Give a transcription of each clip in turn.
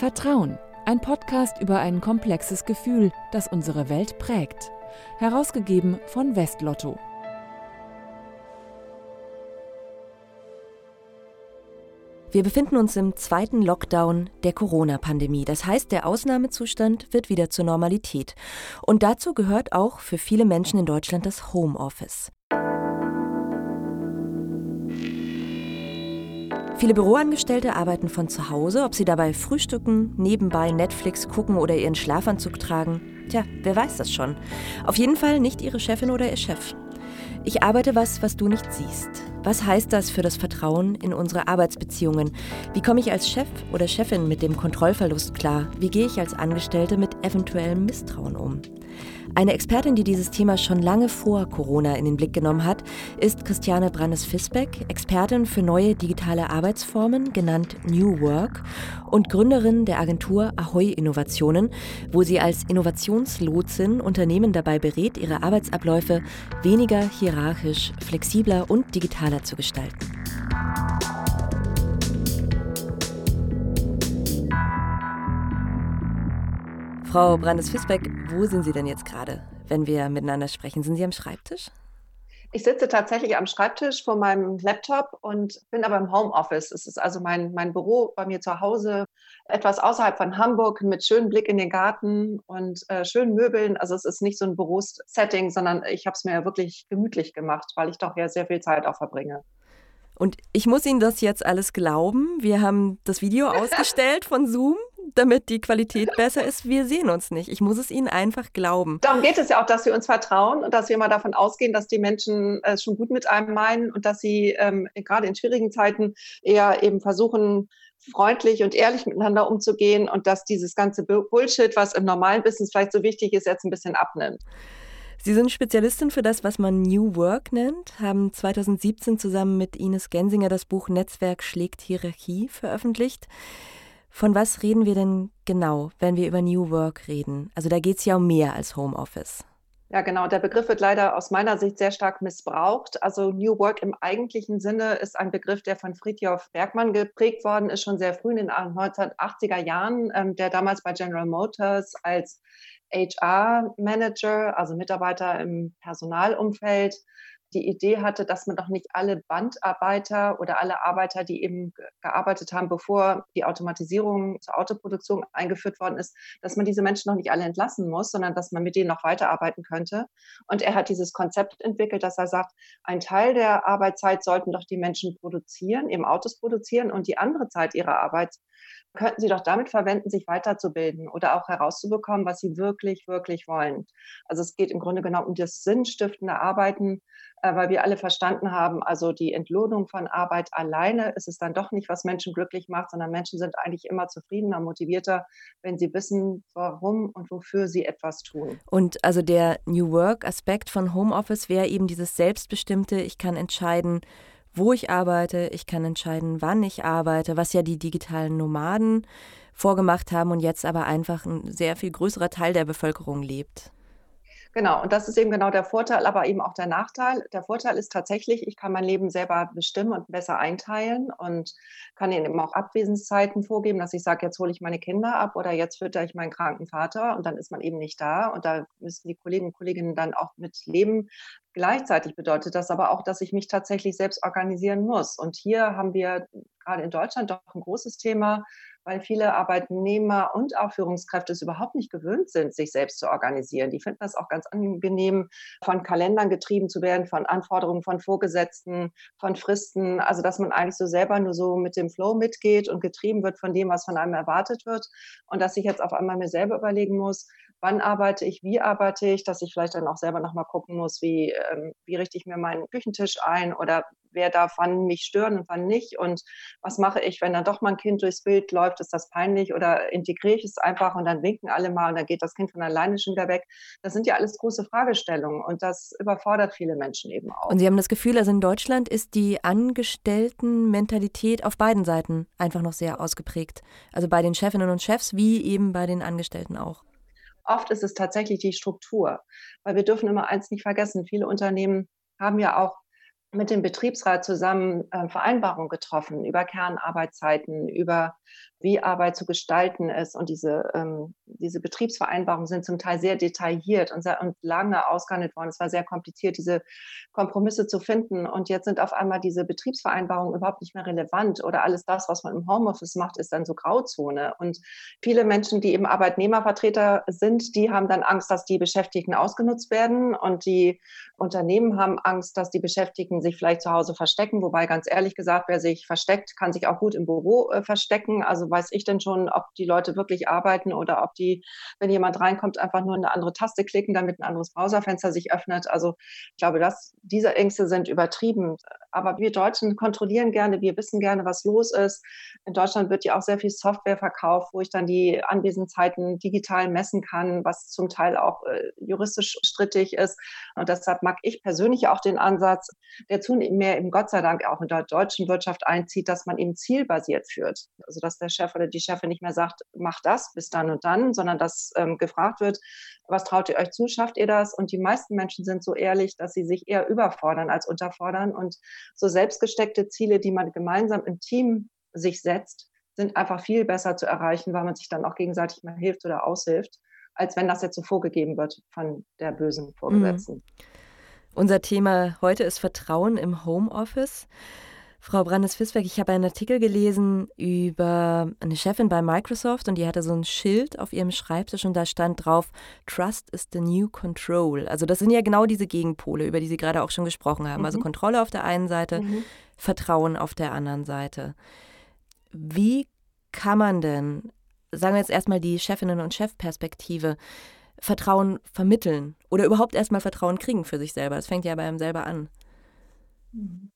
Vertrauen, ein Podcast über ein komplexes Gefühl, das unsere Welt prägt. Herausgegeben von Westlotto. Wir befinden uns im zweiten Lockdown der Corona-Pandemie. Das heißt, der Ausnahmezustand wird wieder zur Normalität. Und dazu gehört auch für viele Menschen in Deutschland das Homeoffice. Viele Büroangestellte arbeiten von zu Hause, ob sie dabei frühstücken, nebenbei Netflix gucken oder ihren Schlafanzug tragen. Tja, wer weiß das schon. Auf jeden Fall nicht ihre Chefin oder ihr Chef. Ich arbeite was, was du nicht siehst. Was heißt das für das Vertrauen in unsere Arbeitsbeziehungen? Wie komme ich als Chef oder Chefin mit dem Kontrollverlust klar? Wie gehe ich als Angestellte mit eventuellem Misstrauen um? Eine Expertin, die dieses Thema schon lange vor Corona in den Blick genommen hat, ist Christiane Brandes-Fisbeck, Expertin für neue digitale Arbeitsformen, genannt New Work, und Gründerin der Agentur Ahoy Innovationen, wo sie als Innovationslotsin Unternehmen dabei berät, ihre Arbeitsabläufe weniger hierarchisch, flexibler und digitaler zu gestalten. Frau Brandes-Fisbeck, wo sind Sie denn jetzt gerade, wenn wir miteinander sprechen? Sind Sie am Schreibtisch? Ich sitze tatsächlich am Schreibtisch vor meinem Laptop und bin aber im Homeoffice. Es ist also mein, mein Büro bei mir zu Hause, etwas außerhalb von Hamburg mit schönem Blick in den Garten und äh, schönen Möbeln. Also es ist nicht so ein Bürosetting, sondern ich habe es mir wirklich gemütlich gemacht, weil ich doch ja sehr viel Zeit auch verbringe. Und ich muss Ihnen das jetzt alles glauben. Wir haben das Video ausgestellt von Zoom damit die Qualität besser ist. Wir sehen uns nicht. Ich muss es Ihnen einfach glauben. Darum geht es ja auch, dass wir uns vertrauen und dass wir mal davon ausgehen, dass die Menschen es schon gut mit einem meinen und dass sie ähm, gerade in schwierigen Zeiten eher eben versuchen, freundlich und ehrlich miteinander umzugehen und dass dieses ganze Bullshit, was im normalen Business vielleicht so wichtig ist, jetzt ein bisschen abnimmt. Sie sind Spezialistin für das, was man New Work nennt, haben 2017 zusammen mit Ines Gensinger das Buch Netzwerk schlägt Hierarchie veröffentlicht. Von was reden wir denn genau, wenn wir über New Work reden? Also da geht es ja um mehr als Homeoffice. Ja, genau. Der Begriff wird leider aus meiner Sicht sehr stark missbraucht. Also New Work im eigentlichen Sinne ist ein Begriff, der von Friedhof Bergmann geprägt worden ist, schon sehr früh in den 1980er Jahren, ähm, der damals bei General Motors als HR-Manager, also Mitarbeiter im Personalumfeld, die Idee hatte, dass man doch nicht alle Bandarbeiter oder alle Arbeiter, die eben gearbeitet haben, bevor die Automatisierung zur Autoproduktion eingeführt worden ist, dass man diese Menschen noch nicht alle entlassen muss, sondern dass man mit denen noch weiterarbeiten könnte. Und er hat dieses Konzept entwickelt, dass er sagt, ein Teil der Arbeitszeit sollten doch die Menschen produzieren, eben Autos produzieren und die andere Zeit ihrer Arbeit könnten Sie doch damit verwenden, sich weiterzubilden oder auch herauszubekommen, was Sie wirklich, wirklich wollen. Also es geht im Grunde genommen um das sinnstiftende Arbeiten, äh, weil wir alle verstanden haben, also die Entlohnung von Arbeit alleine ist es dann doch nicht, was Menschen glücklich macht, sondern Menschen sind eigentlich immer zufriedener, motivierter, wenn sie wissen, warum und wofür sie etwas tun. Und also der New Work-Aspekt von Homeoffice wäre eben dieses Selbstbestimmte, ich kann entscheiden, wo ich arbeite, ich kann entscheiden, wann ich arbeite, was ja die digitalen Nomaden vorgemacht haben und jetzt aber einfach ein sehr viel größerer Teil der Bevölkerung lebt. Genau, und das ist eben genau der Vorteil, aber eben auch der Nachteil. Der Vorteil ist tatsächlich, ich kann mein Leben selber bestimmen und besser einteilen und kann ihnen eben auch Abwesenszeiten vorgeben, dass ich sage, jetzt hole ich meine Kinder ab oder jetzt fütter ich meinen kranken Vater und dann ist man eben nicht da und da müssen die Kollegen und Kolleginnen dann auch mit leben. Gleichzeitig bedeutet das aber auch, dass ich mich tatsächlich selbst organisieren muss. Und hier haben wir gerade in Deutschland doch ein großes Thema, weil viele Arbeitnehmer und auch Führungskräfte es überhaupt nicht gewöhnt sind, sich selbst zu organisieren. Die finden das auch ganz angenehm, von Kalendern getrieben zu werden, von Anforderungen von Vorgesetzten, von Fristen. Also, dass man eigentlich so selber nur so mit dem Flow mitgeht und getrieben wird von dem, was von einem erwartet wird. Und dass ich jetzt auf einmal mir selber überlegen muss, wann arbeite ich, wie arbeite ich, dass ich vielleicht dann auch selber nochmal gucken muss, wie, ähm, wie richte ich mir meinen Küchentisch ein oder wer darf wann mich stören und wann nicht und was mache ich, wenn dann doch mal ein Kind durchs Bild läuft, ist das peinlich oder integriere ich es einfach und dann winken alle mal und dann geht das Kind von alleine schon wieder weg. Das sind ja alles große Fragestellungen und das überfordert viele Menschen eben auch. Und Sie haben das Gefühl, also in Deutschland ist die Angestelltenmentalität auf beiden Seiten einfach noch sehr ausgeprägt. Also bei den Chefinnen und Chefs wie eben bei den Angestellten auch. Oft ist es tatsächlich die Struktur, weil wir dürfen immer eins nicht vergessen. Viele Unternehmen haben ja auch mit dem Betriebsrat zusammen äh, Vereinbarungen getroffen über Kernarbeitszeiten, über wie Arbeit zu gestalten ist. Und diese, ähm, diese Betriebsvereinbarungen sind zum Teil sehr detailliert und, sehr, und lange ausgehandelt worden. Es war sehr kompliziert, diese Kompromisse zu finden. Und jetzt sind auf einmal diese Betriebsvereinbarungen überhaupt nicht mehr relevant oder alles das, was man im Homeoffice macht, ist dann so Grauzone. Und viele Menschen, die eben Arbeitnehmervertreter sind, die haben dann Angst, dass die Beschäftigten ausgenutzt werden und die Unternehmen haben Angst, dass die Beschäftigten sich vielleicht zu Hause verstecken. Wobei ganz ehrlich gesagt, wer sich versteckt, kann sich auch gut im Büro äh, verstecken. Also weiß ich denn schon, ob die Leute wirklich arbeiten oder ob die, wenn jemand reinkommt, einfach nur eine andere Taste klicken, damit ein anderes Browserfenster sich öffnet. Also ich glaube, dass diese Ängste sind übertrieben. Aber wir Deutschen kontrollieren gerne, wir wissen gerne, was los ist. In Deutschland wird ja auch sehr viel Software verkauft, wo ich dann die Anwesenheiten digital messen kann, was zum Teil auch äh, juristisch strittig ist. Und deshalb mag ich persönlich auch den Ansatz, der zunehmend mehr eben Gott sei Dank auch in der deutschen Wirtschaft einzieht, dass man eben zielbasiert führt. Also dass der Chef oder die Chefin nicht mehr sagt, macht das bis dann und dann, sondern dass ähm, gefragt wird, was traut ihr euch zu, schafft ihr das? Und die meisten Menschen sind so ehrlich, dass sie sich eher überfordern als unterfordern. Und so selbstgesteckte Ziele, die man gemeinsam im Team sich setzt, sind einfach viel besser zu erreichen, weil man sich dann auch gegenseitig mal hilft oder aushilft, als wenn das jetzt so vorgegeben wird von der bösen Vorgesetzten. Mhm. Unser Thema heute ist Vertrauen im Homeoffice. Frau Brandes-Fisberg, ich habe einen Artikel gelesen über eine Chefin bei Microsoft und die hatte so ein Schild auf ihrem Schreibtisch und da stand drauf, Trust is the new control. Also das sind ja genau diese Gegenpole, über die Sie gerade auch schon gesprochen haben. Also mhm. Also Kontrolle auf der einen Seite, mhm. Vertrauen auf der anderen Seite. Wie kann man denn, sagen wir jetzt erstmal die Chefinnen- und Chefperspektive, Vertrauen vermitteln oder überhaupt erstmal Vertrauen kriegen für sich selber? Es fängt ja bei einem selber an. Mhm.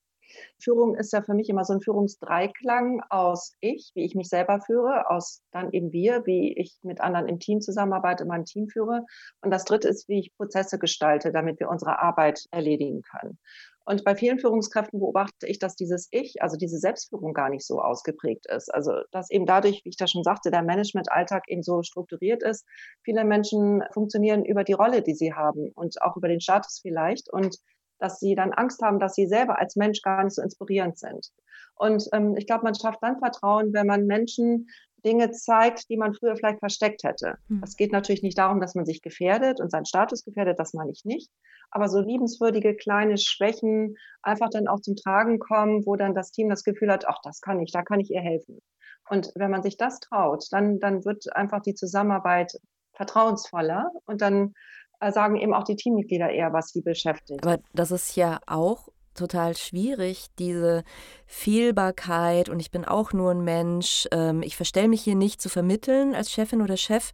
Führung ist ja für mich immer so ein Führungsdreiklang aus ich, wie ich mich selber führe, aus dann eben wir, wie ich mit anderen im Team zusammenarbeite, mein Team führe. Und das dritte ist, wie ich Prozesse gestalte, damit wir unsere Arbeit erledigen können. Und bei vielen Führungskräften beobachte ich, dass dieses Ich, also diese Selbstführung gar nicht so ausgeprägt ist. Also, dass eben dadurch, wie ich da schon sagte, der Managementalltag eben so strukturiert ist. Viele Menschen funktionieren über die Rolle, die sie haben und auch über den Status vielleicht. Und dass sie dann Angst haben, dass sie selber als Mensch gar nicht so inspirierend sind. Und ähm, ich glaube, man schafft dann Vertrauen, wenn man Menschen Dinge zeigt, die man früher vielleicht versteckt hätte. Hm. Es geht natürlich nicht darum, dass man sich gefährdet und seinen Status gefährdet, das meine ich nicht. Aber so liebenswürdige kleine Schwächen einfach dann auch zum Tragen kommen, wo dann das Team das Gefühl hat, ach, das kann ich, da kann ich ihr helfen. Und wenn man sich das traut, dann, dann wird einfach die Zusammenarbeit vertrauensvoller und dann äh, sagen eben auch die Teammitglieder eher, was sie beschäftigt. Aber das ist ja auch total schwierig, diese Fehlbarkeit und ich bin auch nur ein Mensch, ähm, ich verstelle mich hier nicht zu vermitteln als Chefin oder Chef,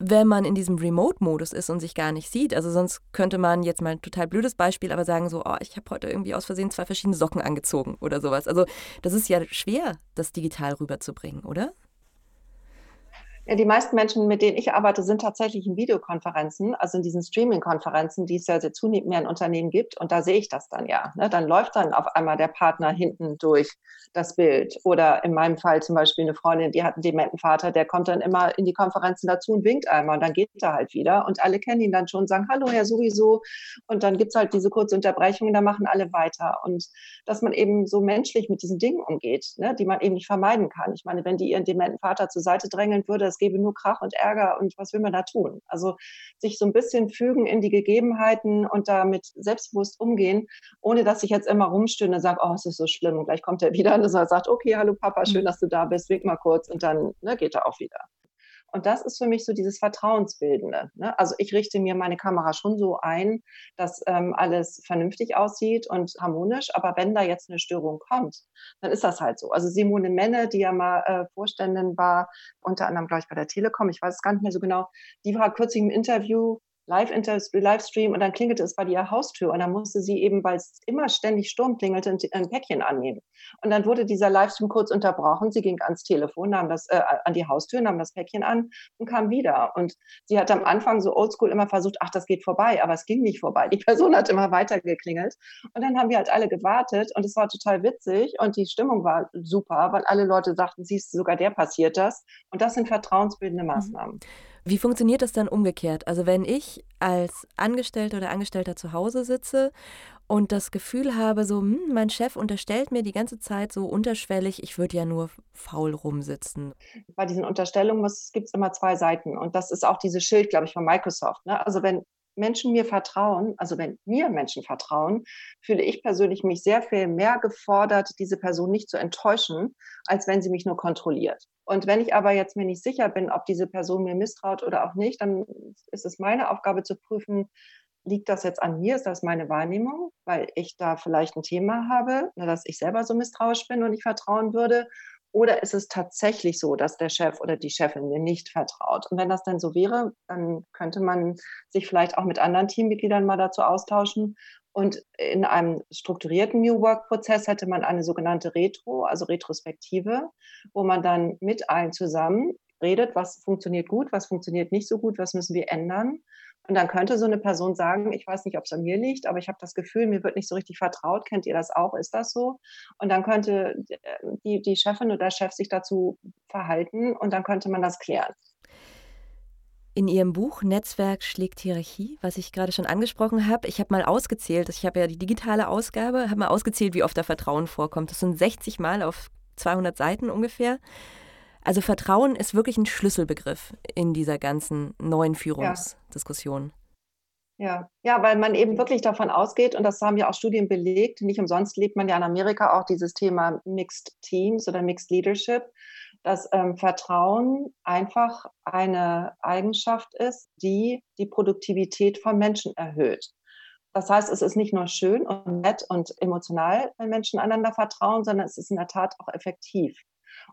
wenn man in diesem Remote-Modus ist und sich gar nicht sieht. Also sonst könnte man jetzt mal ein total blödes Beispiel, aber sagen so, oh, ich habe heute irgendwie aus Versehen zwei verschiedene Socken angezogen oder sowas. Also das ist ja schwer, das digital rüberzubringen, oder? Ja, die meisten Menschen, mit denen ich arbeite, sind tatsächlich in Videokonferenzen, also in diesen Streaming-Konferenzen, die es ja sehr zunehmend mehr in Unternehmen gibt. Und da sehe ich das dann ja. Ne? Dann läuft dann auf einmal der Partner hinten durch das Bild. Oder in meinem Fall zum Beispiel eine Freundin, die hat einen dementen Vater, der kommt dann immer in die Konferenzen dazu und winkt einmal und dann geht er halt wieder. Und alle kennen ihn dann schon sagen, hallo, Herr sowieso. Und dann gibt es halt diese kurze Unterbrechung und dann machen alle weiter. Und dass man eben so menschlich mit diesen Dingen umgeht, ne? die man eben nicht vermeiden kann. Ich meine, wenn die ihren dementen Vater zur Seite drängeln würde, es gäbe nur Krach und Ärger und was will man da tun? Also sich so ein bisschen fügen in die Gegebenheiten und damit selbstbewusst umgehen, ohne dass ich jetzt immer rumstünde und sage, oh, es ist so schlimm und gleich kommt er wieder und sagt, okay, hallo Papa, schön, mhm. dass du da bist, wink mal kurz und dann ne, geht er auch wieder. Und das ist für mich so dieses Vertrauensbildende. Ne? Also ich richte mir meine Kamera schon so ein, dass ähm, alles vernünftig aussieht und harmonisch. Aber wenn da jetzt eine Störung kommt, dann ist das halt so. Also Simone Menne, die ja mal äh, Vorständin war, unter anderem, glaube ich, bei der Telekom, ich weiß es gar nicht mehr so genau, die war kürzlich im Interview Live-Livestream und dann klingelte es bei ihr Haustür und dann musste sie eben, weil es immer ständig Sturm klingelte, ein Päckchen annehmen. Und dann wurde dieser Livestream kurz unterbrochen. Sie ging ans Telefon, nahm das äh, an die Haustür, nahm das Päckchen an und kam wieder. Und sie hat am Anfang so oldschool immer versucht, ach, das geht vorbei, aber es ging nicht vorbei. Die Person hat immer weiter geklingelt. Und dann haben wir halt alle gewartet und es war total witzig und die Stimmung war super, weil alle Leute sagten, siehst du, sogar der passiert das. Und das sind vertrauensbildende mhm. Wie funktioniert das dann umgekehrt? Also wenn ich als Angestellte oder Angestellter zu Hause sitze und das Gefühl habe, so, hm, mein Chef unterstellt mir die ganze Zeit so unterschwellig, ich würde ja nur faul rumsitzen. Bei diesen Unterstellungen gibt es immer zwei Seiten. Und das ist auch dieses Schild, glaube ich, von Microsoft. Ne? Also wenn Menschen mir vertrauen, also wenn mir Menschen vertrauen, fühle ich persönlich mich sehr viel mehr gefordert, diese Person nicht zu enttäuschen, als wenn sie mich nur kontrolliert. Und wenn ich aber jetzt mir nicht sicher bin, ob diese Person mir misstraut oder auch nicht, dann ist es meine Aufgabe zu prüfen, liegt das jetzt an mir? Ist das meine Wahrnehmung, weil ich da vielleicht ein Thema habe, dass ich selber so misstrauisch bin und nicht vertrauen würde? Oder ist es tatsächlich so, dass der Chef oder die Chefin mir nicht vertraut? Und wenn das denn so wäre, dann könnte man sich vielleicht auch mit anderen Teammitgliedern mal dazu austauschen. Und in einem strukturierten New Work-Prozess hätte man eine sogenannte Retro, also Retrospektive, wo man dann mit allen zusammen redet, was funktioniert gut, was funktioniert nicht so gut, was müssen wir ändern. Und dann könnte so eine Person sagen, ich weiß nicht, ob es an mir liegt, aber ich habe das Gefühl, mir wird nicht so richtig vertraut. Kennt ihr das auch? Ist das so? Und dann könnte äh, die, die Chefin oder der Chef sich dazu verhalten und dann könnte man das klären. In Ihrem Buch Netzwerk schlägt Hierarchie, was ich gerade schon angesprochen habe, ich habe mal ausgezählt, ich habe ja die digitale Ausgabe, habe mal ausgezählt, wie oft da Vertrauen vorkommt. Das sind 60 Mal auf 200 Seiten ungefähr. Also Vertrauen ist wirklich ein Schlüsselbegriff in dieser ganzen neuen Führungsdiskussion. Ja. ja, weil man eben wirklich davon ausgeht, und das haben ja auch Studien belegt, nicht umsonst lebt man ja in Amerika auch dieses Thema Mixed Teams oder Mixed Leadership, dass ähm, Vertrauen einfach eine Eigenschaft ist, die die Produktivität von Menschen erhöht. Das heißt, es ist nicht nur schön und nett und emotional, wenn Menschen einander vertrauen, sondern es ist in der Tat auch effektiv.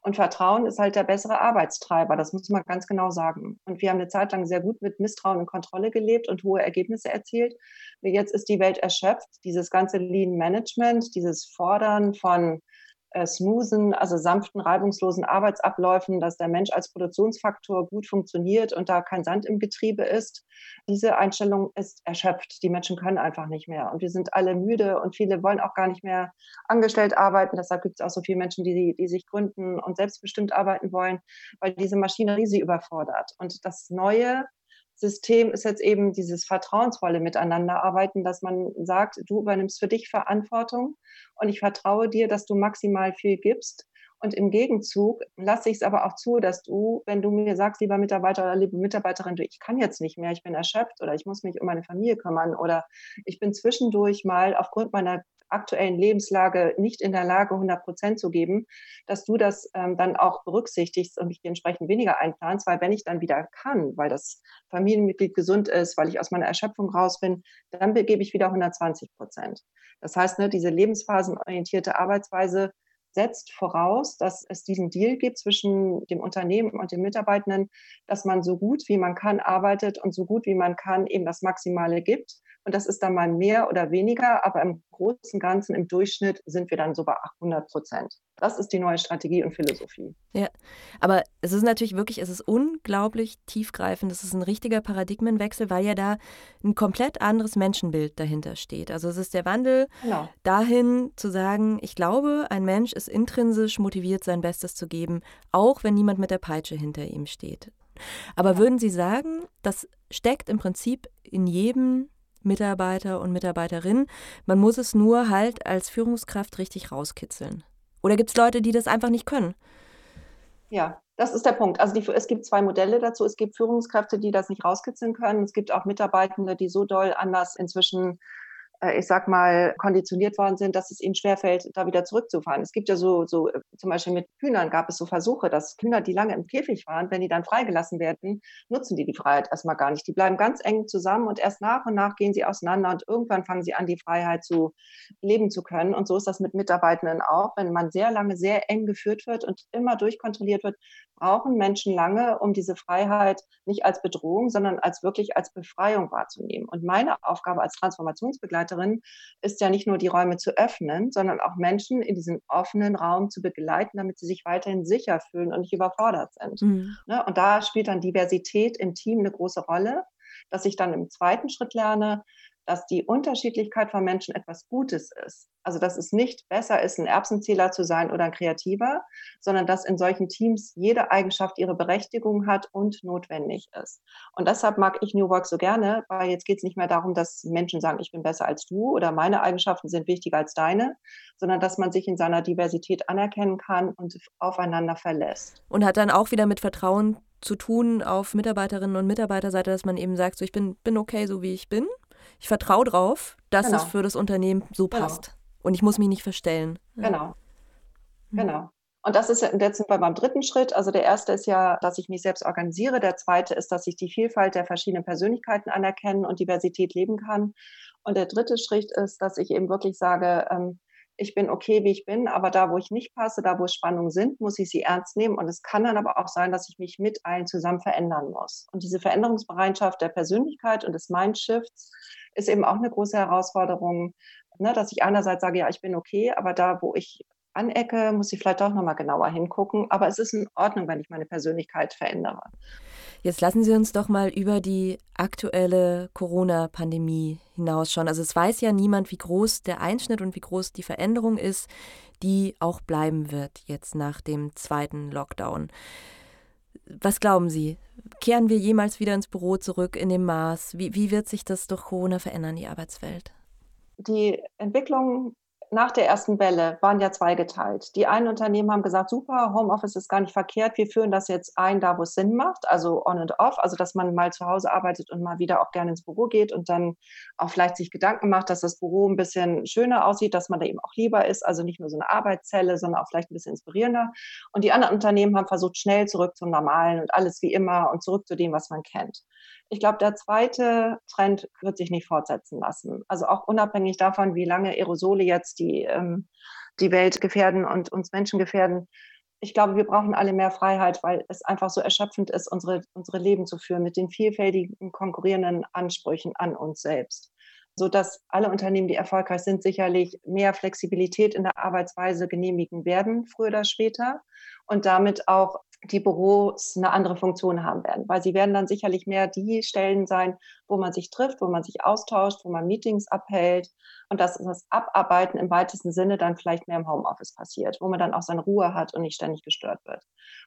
Und Vertrauen ist halt der bessere Arbeitstreiber, das muss man ganz genau sagen. Und wir haben eine Zeit lang sehr gut mit Misstrauen und Kontrolle gelebt und hohe Ergebnisse erzielt. Jetzt ist die Welt erschöpft. Dieses ganze Lean Management, dieses Fordern von äh, smoothen, also sanften, reibungslosen Arbeitsabläufen, dass der Mensch als Produktionsfaktor gut funktioniert und da kein Sand im Getriebe ist. Diese Einstellung ist erschöpft. Die Menschen können einfach nicht mehr. Und wir sind alle müde und viele wollen auch gar nicht mehr angestellt arbeiten. Deshalb gibt es auch so viele Menschen, die, die sich gründen und selbstbestimmt arbeiten wollen, weil diese Maschinerie sie überfordert. Und das Neue System ist jetzt eben dieses vertrauensvolle Miteinanderarbeiten, dass man sagt, du übernimmst für dich Verantwortung und ich vertraue dir, dass du maximal viel gibst. Und im Gegenzug lasse ich es aber auch zu, dass du, wenn du mir sagst, lieber Mitarbeiter oder liebe Mitarbeiterin, du, ich kann jetzt nicht mehr, ich bin erschöpft oder ich muss mich um meine Familie kümmern oder ich bin zwischendurch mal aufgrund meiner aktuellen Lebenslage nicht in der Lage, 100 Prozent zu geben, dass du das ähm, dann auch berücksichtigst und mich dementsprechend weniger einplanst, weil wenn ich dann wieder kann, weil das Familienmitglied gesund ist, weil ich aus meiner Erschöpfung raus bin, dann gebe ich wieder 120 Prozent. Das heißt, ne, diese lebensphasenorientierte Arbeitsweise setzt voraus, dass es diesen Deal gibt zwischen dem Unternehmen und den Mitarbeitenden, dass man so gut wie man kann arbeitet und so gut wie man kann eben das Maximale gibt und das ist dann mal mehr oder weniger, aber im Großen und Ganzen, im Durchschnitt sind wir dann so bei 800 Prozent. Das ist die neue Strategie und Philosophie. Ja, aber es ist natürlich wirklich, es ist unglaublich tiefgreifend. Es ist ein richtiger Paradigmenwechsel, weil ja da ein komplett anderes Menschenbild dahinter steht. Also es ist der Wandel genau. dahin zu sagen, ich glaube, ein Mensch ist intrinsisch motiviert, sein Bestes zu geben, auch wenn niemand mit der Peitsche hinter ihm steht. Aber ja. würden Sie sagen, das steckt im Prinzip in jedem Mitarbeiter und Mitarbeiterin. Man muss es nur halt als Führungskraft richtig rauskitzeln. Oder gibt es Leute, die das einfach nicht können? Ja, das ist der Punkt. Also die, es gibt zwei Modelle dazu. Es gibt Führungskräfte, die das nicht rauskitzeln können. Es gibt auch Mitarbeitende, die so doll anders inzwischen ich sag mal, konditioniert worden sind, dass es ihnen schwerfällt, da wieder zurückzufahren. Es gibt ja so, so, äh, zum Beispiel mit Hühnern gab es so Versuche, dass Hühner, die lange im Käfig waren, wenn die dann freigelassen werden, nutzen die die Freiheit erstmal gar nicht. Die bleiben ganz eng zusammen und erst nach und nach gehen sie auseinander und irgendwann fangen sie an, die Freiheit zu leben zu können. Und so ist das mit Mitarbeitenden auch. Wenn man sehr lange sehr eng geführt wird und immer durchkontrolliert wird, brauchen Menschen lange, um diese Freiheit nicht als Bedrohung, sondern als wirklich als Befreiung wahrzunehmen. Und meine Aufgabe als Transformationsbegleiterin ist ja nicht nur die Räume zu öffnen, sondern auch Menschen in diesen offenen Raum zu begleiten, damit sie sich weiterhin sicher fühlen und nicht überfordert sind. Mhm. Ne? Und da spielt dann Diversität im Team eine große Rolle, dass ich dann im zweiten Schritt lerne, dass die Unterschiedlichkeit von Menschen etwas Gutes ist. Also dass es nicht besser ist, ein Erbsenzähler zu sein oder ein Kreativer, sondern dass in solchen Teams jede Eigenschaft ihre Berechtigung hat und notwendig ist. Und deshalb mag ich New Work so gerne, weil jetzt geht es nicht mehr darum, dass Menschen sagen, ich bin besser als du oder meine Eigenschaften sind wichtiger als deine, sondern dass man sich in seiner Diversität anerkennen kann und aufeinander verlässt. Und hat dann auch wieder mit Vertrauen zu tun auf Mitarbeiterinnen und Mitarbeiterseite, dass man eben sagt, so ich bin, bin okay, so wie ich bin ich vertraue drauf, dass genau. es für das Unternehmen so genau. passt. Genau. Und ich muss mich nicht verstellen. Genau. Mhm. Genau. Und das ist jetzt sind wir beim dritten Schritt. Also der erste ist ja, dass ich mich selbst organisiere. Der zweite ist, dass ich die Vielfalt der verschiedenen Persönlichkeiten anerkennen und Diversität leben kann. Und der dritte Schritt ist, dass ich eben wirklich sage, ähm, ich bin okay, wie ich bin, aber da, wo ich nicht passe, da, wo Spannungen sind, muss ich sie ernst nehmen. Und es kann dann aber auch sein, dass ich mich mit allen zusammen verändern muss. Und diese Veränderungsbereitschaft der Persönlichkeit und des Mindshifts ist eben auch eine große Herausforderung, ne, dass ich einerseits sage, ja, ich bin okay, aber da, wo ich anecke, muss ich vielleicht doch nochmal genauer hingucken. Aber es ist in Ordnung, wenn ich meine Persönlichkeit verändere. Jetzt lassen Sie uns doch mal über die aktuelle Corona-Pandemie hinausschauen. Also es weiß ja niemand, wie groß der Einschnitt und wie groß die Veränderung ist, die auch bleiben wird jetzt nach dem zweiten Lockdown. Was glauben Sie? Kehren wir jemals wieder ins Büro zurück in dem Maß? Wie, wie wird sich das durch Corona verändern, die Arbeitswelt? Die Entwicklung nach der ersten Welle waren ja zweigeteilt. Die einen Unternehmen haben gesagt, super, Homeoffice ist gar nicht verkehrt, wir führen das jetzt ein, da wo es Sinn macht, also on and off, also dass man mal zu Hause arbeitet und mal wieder auch gerne ins Büro geht und dann auch vielleicht sich Gedanken macht, dass das Büro ein bisschen schöner aussieht, dass man da eben auch lieber ist, also nicht nur so eine Arbeitszelle, sondern auch vielleicht ein bisschen inspirierender. Und die anderen Unternehmen haben versucht, schnell zurück zum Normalen und alles wie immer und zurück zu dem, was man kennt. Ich glaube, der zweite Trend wird sich nicht fortsetzen lassen. Also auch unabhängig davon, wie lange Aerosole jetzt die, ähm, die Welt gefährden und uns Menschen gefährden. Ich glaube, wir brauchen alle mehr Freiheit, weil es einfach so erschöpfend ist, unsere, unsere Leben zu führen mit den vielfältigen konkurrierenden Ansprüchen an uns selbst sodass alle Unternehmen, die erfolgreich sind, sicherlich mehr Flexibilität in der Arbeitsweise genehmigen werden, früher oder später, und damit auch die Büros eine andere Funktion haben werden, weil sie werden dann sicherlich mehr die Stellen sein, wo man sich trifft, wo man sich austauscht, wo man Meetings abhält und dass das Abarbeiten im weitesten Sinne dann vielleicht mehr im Homeoffice passiert, wo man dann auch seine Ruhe hat und nicht ständig gestört wird.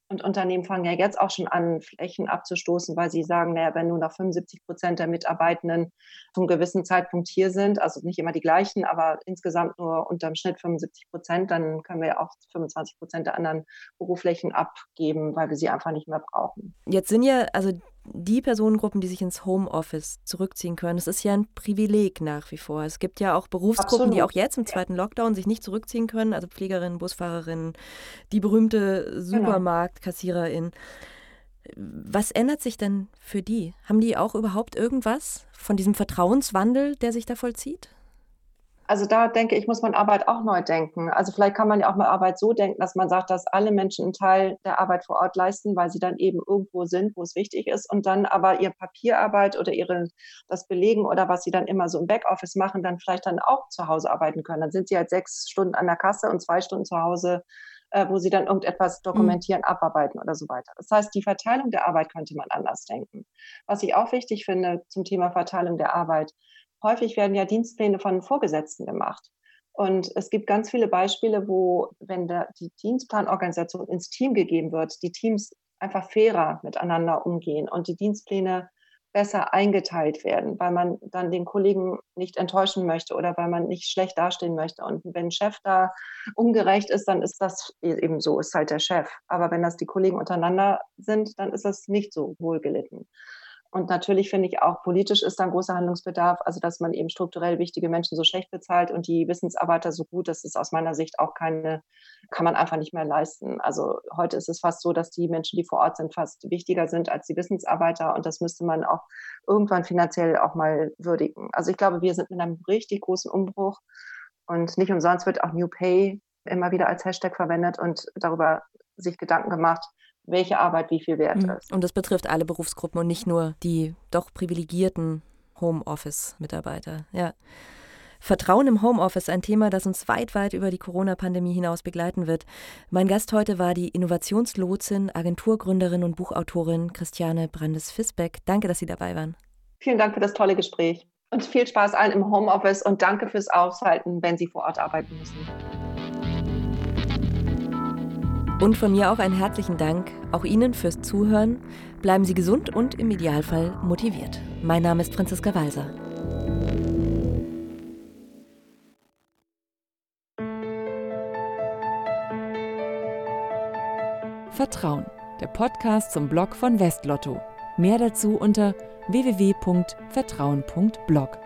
Und Unternehmen fangen ja jetzt auch schon an, Flächen abzustoßen, weil sie sagen, naja, wenn nur noch 75 Prozent der Mitarbeitenden zum gewissen Zeitpunkt hier sind, also nicht immer die gleichen, aber insgesamt nur unterm Schnitt 75 Prozent, dann können wir auch 25 Prozent der anderen Büroflächen abgeben, weil wir sie einfach nicht mehr brauchen. Jetzt sind ja, also die Personengruppen, die sich ins Homeoffice zurückziehen können, das ist ja ein Privileg nach wie vor. Es gibt ja auch Berufsgruppen, Absolut. die auch jetzt im zweiten Lockdown sich nicht zurückziehen können, also Pflegerinnen, Busfahrerinnen, die berühmte genau. Supermarktkassiererin. Was ändert sich denn für die? Haben die auch überhaupt irgendwas von diesem Vertrauenswandel, der sich da vollzieht? Also da denke ich, muss man Arbeit auch neu denken. Also vielleicht kann man ja auch mal Arbeit so denken, dass man sagt, dass alle Menschen einen Teil der Arbeit vor Ort leisten, weil sie dann eben irgendwo sind, wo es wichtig ist und dann aber ihre Papierarbeit oder ihre, das Belegen oder was sie dann immer so im Backoffice machen, dann vielleicht dann auch zu Hause arbeiten können. Dann sind sie halt sechs Stunden an der Kasse und zwei Stunden zu Hause äh, wo sie dann irgendetwas mhm. dokumentieren, mhm. abarbeiten oder so weiter. Das heißt, die Verteilung der Arbeit könnte man anders denken. Was ich auch wichtig finde zum Thema Verteilung der Arbeit, häufig werden ja Dienstpläne von Vorgesetzten gemacht. Und es gibt ganz viele Beispiele, wo, wenn die Dienstplanorganisation ins Team gegeben wird, die Teams einfach fairer miteinander umgehen und die Dienstpläne besser eingeteilt werden, weil man dann den Kollegen nicht enttäuschen möchte oder weil man nicht schlecht dastehen möchte. Und wenn ein Chef da ungerecht ist, dann ist das eben so, ist halt der Chef. Aber wenn das die Kollegen untereinander sind, dann ist das nicht so wohlgelitten. Und natürlich finde ich auch politisch ist da ein großer Handlungsbedarf, also dass man eben strukturell wichtige Menschen so schlecht bezahlt und die Wissensarbeiter so gut, das ist aus meiner Sicht auch keine, kann man einfach nicht mehr leisten. Also heute ist es fast so, dass die Menschen, die vor Ort sind, fast wichtiger sind als die Wissensarbeiter und das müsste man auch irgendwann finanziell auch mal würdigen. Also ich glaube, wir sind mit einem richtig großen Umbruch und nicht umsonst wird auch New Pay immer wieder als Hashtag verwendet und darüber sich Gedanken gemacht, welche Arbeit wie viel wert mhm. ist. Und das betrifft alle Berufsgruppen und nicht nur die doch privilegierten Homeoffice-Mitarbeiter. Ja. Vertrauen im Homeoffice, ein Thema, das uns weit, weit über die Corona-Pandemie hinaus begleiten wird. Mein Gast heute war die Innovationslotsin, Agenturgründerin und Buchautorin Christiane Brandes-Fisbeck. Danke, dass Sie dabei waren. Vielen Dank für das tolle Gespräch. Und viel Spaß allen im Homeoffice und danke fürs Aushalten, wenn Sie vor Ort arbeiten müssen. Und von mir auch einen herzlichen Dank, auch Ihnen fürs Zuhören. Bleiben Sie gesund und im Idealfall motiviert. Mein Name ist Franziska Walser. Vertrauen, der Podcast zum Blog von Westlotto. Mehr dazu unter www.vertrauen.blog.